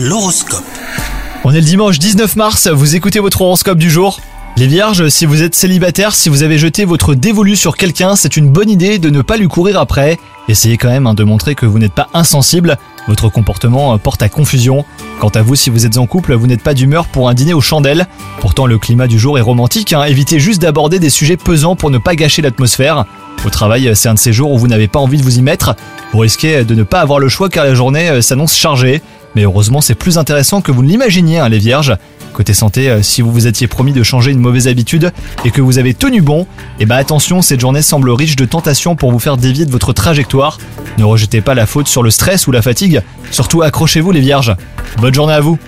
L'horoscope. On est le dimanche 19 mars, vous écoutez votre horoscope du jour. Les vierges, si vous êtes célibataire, si vous avez jeté votre dévolu sur quelqu'un, c'est une bonne idée de ne pas lui courir après. Essayez quand même hein, de montrer que vous n'êtes pas insensible, votre comportement euh, porte à confusion. Quant à vous, si vous êtes en couple, vous n'êtes pas d'humeur pour un dîner aux chandelles. Pourtant, le climat du jour est romantique, hein. évitez juste d'aborder des sujets pesants pour ne pas gâcher l'atmosphère. Au travail, c'est un de ces jours où vous n'avez pas envie de vous y mettre. Vous risquez de ne pas avoir le choix car la journée euh, s'annonce chargée. Mais heureusement, c'est plus intéressant que vous ne l'imaginiez, hein, les vierges. Côté santé, euh, si vous vous étiez promis de changer une mauvaise habitude et que vous avez tenu bon, eh bah attention, cette journée semble riche de tentations pour vous faire dévier de votre trajectoire. Ne rejetez pas la faute sur le stress ou la fatigue, surtout accrochez-vous les vierges. Bonne journée à vous